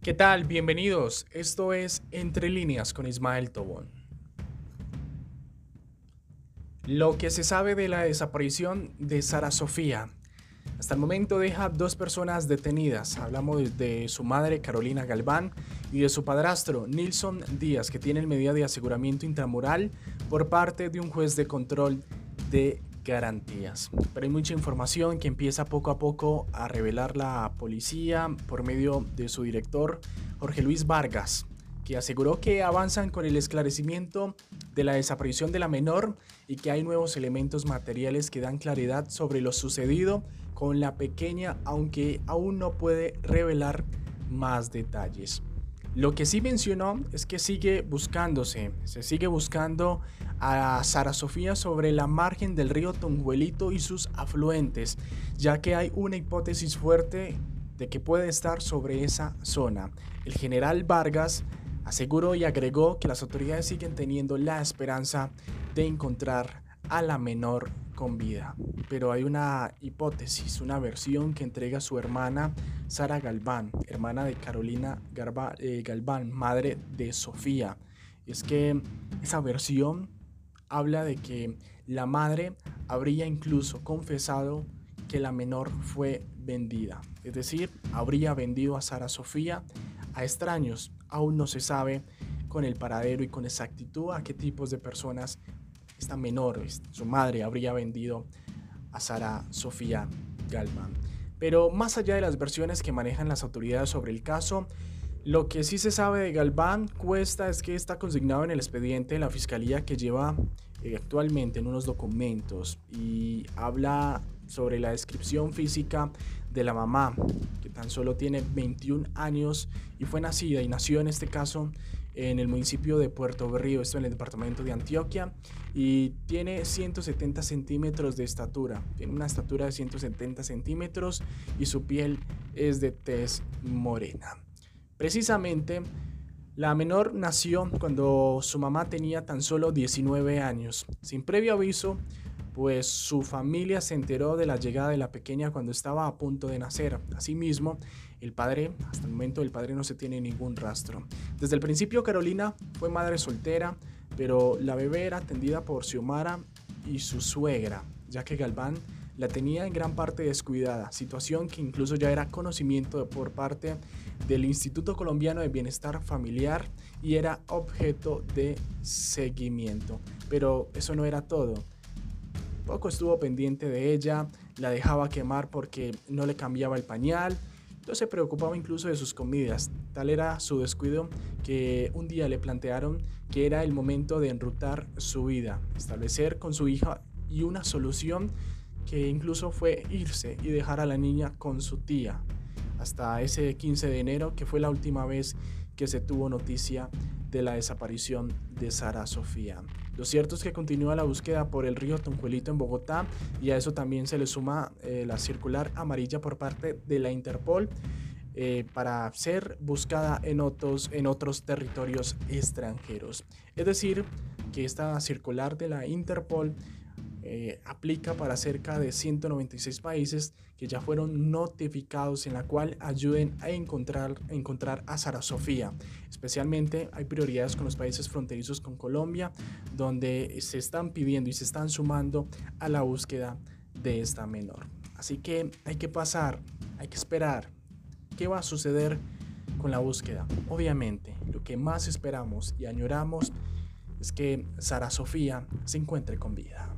¿Qué tal? Bienvenidos. Esto es Entre líneas con Ismael Tobón. Lo que se sabe de la desaparición de Sara Sofía. Hasta el momento deja dos personas detenidas. Hablamos de su madre Carolina Galván y de su padrastro Nilson Díaz, que tiene medida de aseguramiento intramural por parte de un juez de control de garantías. Pero hay mucha información que empieza poco a poco a revelar la policía por medio de su director Jorge Luis Vargas, que aseguró que avanzan con el esclarecimiento de la desaparición de la menor y que hay nuevos elementos materiales que dan claridad sobre lo sucedido con la pequeña, aunque aún no puede revelar más detalles. Lo que sí mencionó es que sigue buscándose, se sigue buscando a Sara Sofía sobre la margen del río Tonjuelito y sus afluentes, ya que hay una hipótesis fuerte de que puede estar sobre esa zona. El general Vargas aseguró y agregó que las autoridades siguen teniendo la esperanza de encontrar a la menor con vida. Pero hay una hipótesis, una versión que entrega su hermana Sara Galván, hermana de Carolina eh, Galván, madre de Sofía. es que esa versión habla de que la madre habría incluso confesado que la menor fue vendida. Es decir, habría vendido a Sara Sofía a extraños. Aún no se sabe con el paradero y con exactitud a qué tipos de personas esta menor, su madre, habría vendido a Sara Sofía Galván. Pero más allá de las versiones que manejan las autoridades sobre el caso, lo que sí se sabe de Galván cuesta es que está consignado en el expediente de la fiscalía que lleva eh, actualmente en unos documentos y habla sobre la descripción física de la mamá, que tan solo tiene 21 años y fue nacida y nació en este caso en el municipio de Puerto Berrío, esto en el departamento de Antioquia, y tiene 170 centímetros de estatura. Tiene una estatura de 170 centímetros y su piel es de tez morena. Precisamente, la menor nació cuando su mamá tenía tan solo 19 años. Sin previo aviso, pues su familia se enteró de la llegada de la pequeña cuando estaba a punto de nacer. Asimismo, el padre, hasta el momento el padre no se tiene ningún rastro. Desde el principio Carolina fue madre soltera, pero la bebé era atendida por Xiomara y su suegra, ya que Galván la tenía en gran parte descuidada, situación que incluso ya era conocimiento por parte del Instituto Colombiano de Bienestar Familiar y era objeto de seguimiento. Pero eso no era todo. Poco estuvo pendiente de ella, la dejaba quemar porque no le cambiaba el pañal, se preocupaba incluso de sus comidas. Tal era su descuido que un día le plantearon que era el momento de enrutar su vida, establecer con su hija y una solución que incluso fue irse y dejar a la niña con su tía. Hasta ese 15 de enero, que fue la última vez que se tuvo noticia de la desaparición de Sara Sofía. Lo cierto es que continúa la búsqueda por el río Tonjuelito en Bogotá y a eso también se le suma eh, la circular amarilla por parte de la Interpol eh, para ser buscada en otros, en otros territorios extranjeros. Es decir, que esta circular de la Interpol eh, aplica para cerca de 196 países que ya fueron notificados en la cual ayuden a encontrar, encontrar a Sara Sofía. Especialmente hay prioridades con los países fronterizos con Colombia, donde se están pidiendo y se están sumando a la búsqueda de esta menor. Así que hay que pasar, hay que esperar. ¿Qué va a suceder con la búsqueda? Obviamente, lo que más esperamos y añoramos es que Sara Sofía se encuentre con vida.